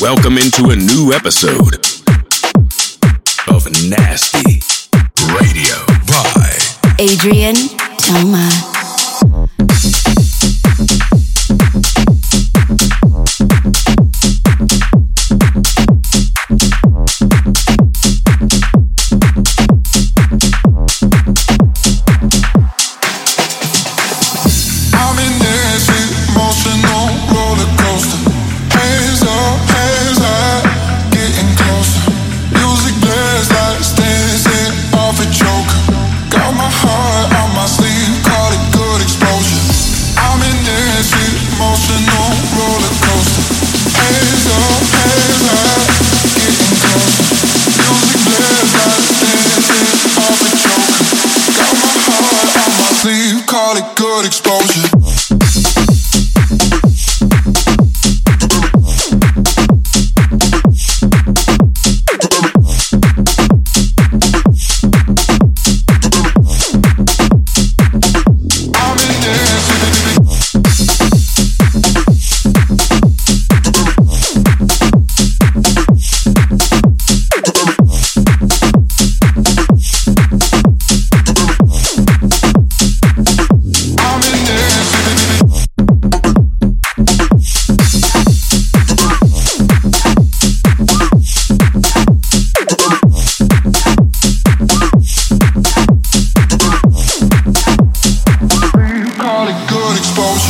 Welcome into a new episode of Nasty Radio by Adrien Toma. bones.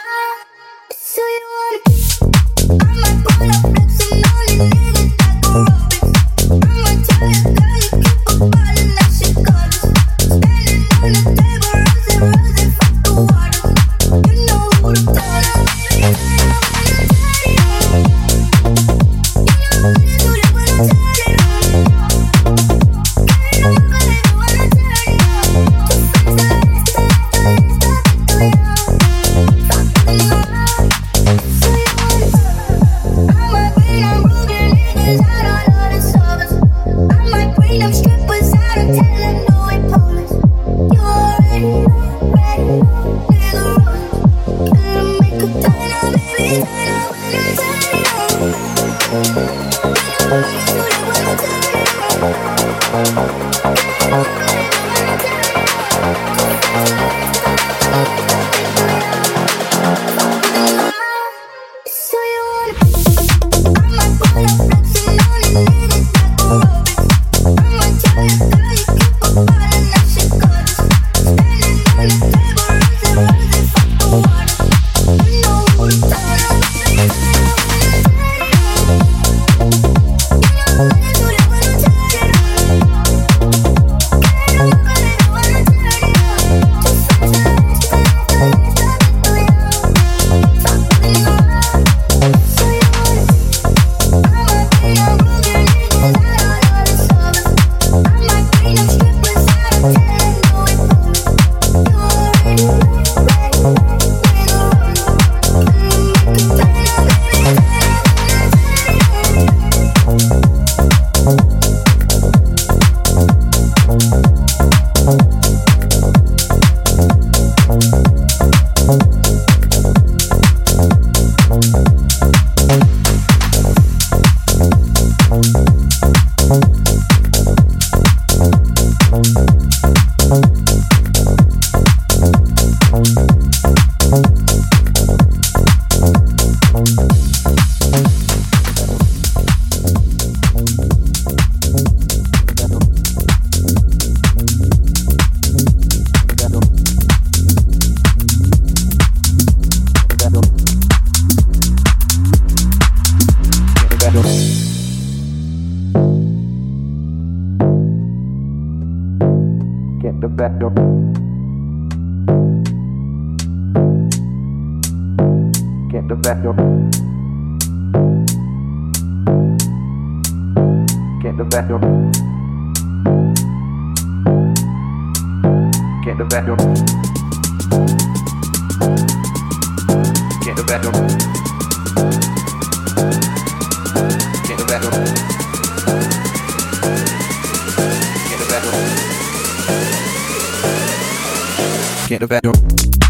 can't evaporate.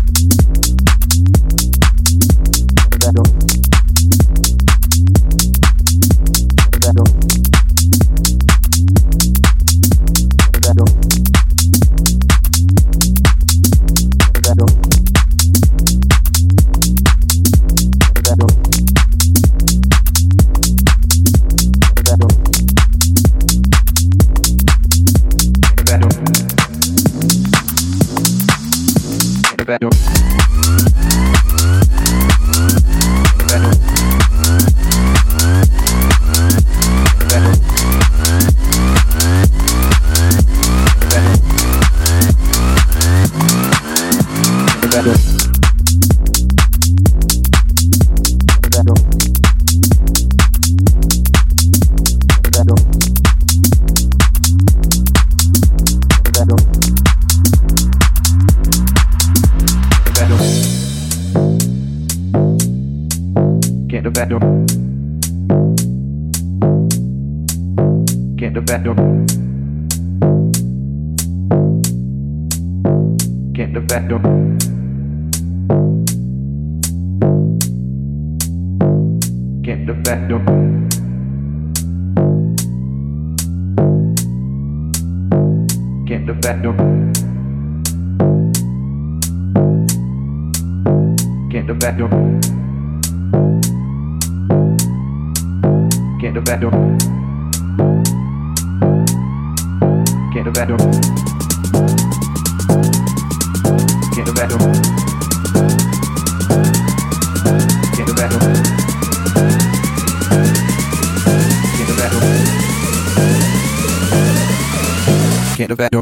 Can't the back door. Get the back door. Get the back door. Get the back door. Get the back door. Get the better. Get the better. Get the better.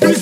This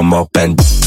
Come up and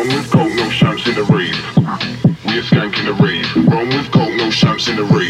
Rome with gold, no champs in the rave. We are skanking the rave. Rome with gold, no champs in the rave.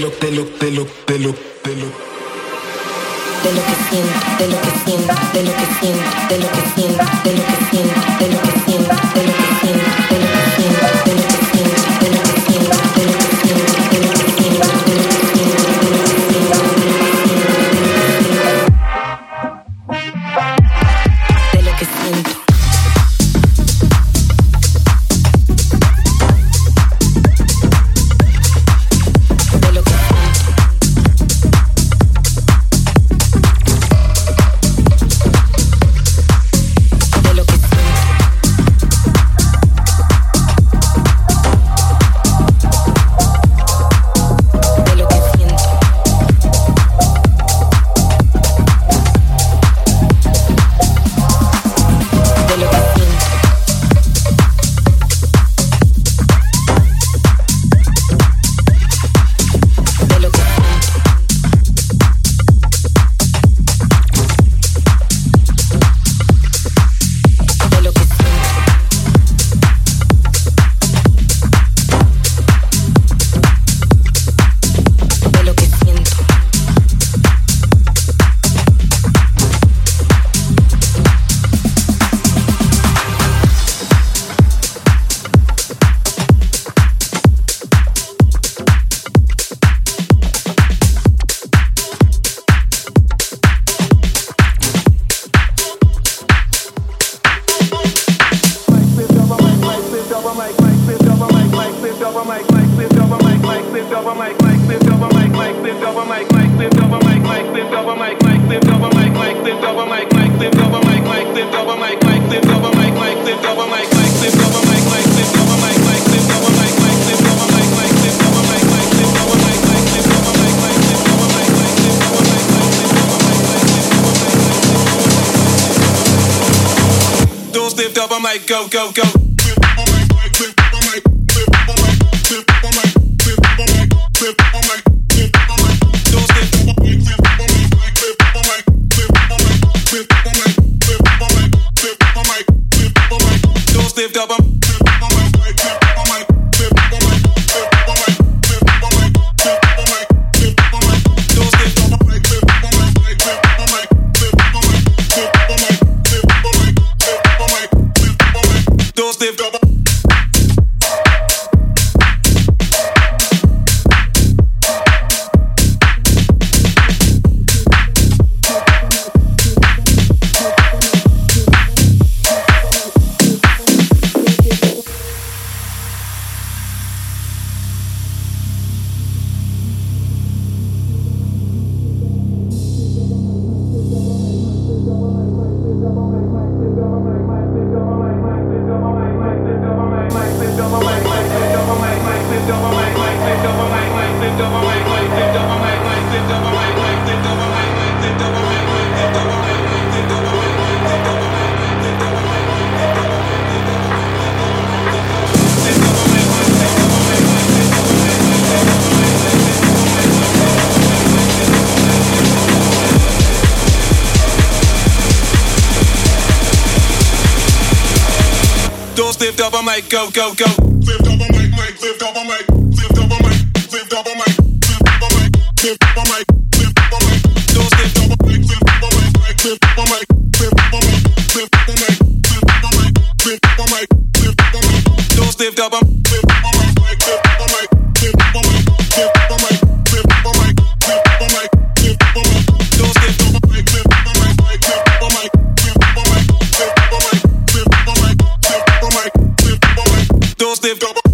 lo, de lo, de lo, de lo, de lo. De lo que siento, de lo que siento, de lo que siento, de lo que siento, de lo que they've got go, go, go. don't stiff.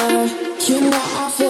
This is Nasty Radio.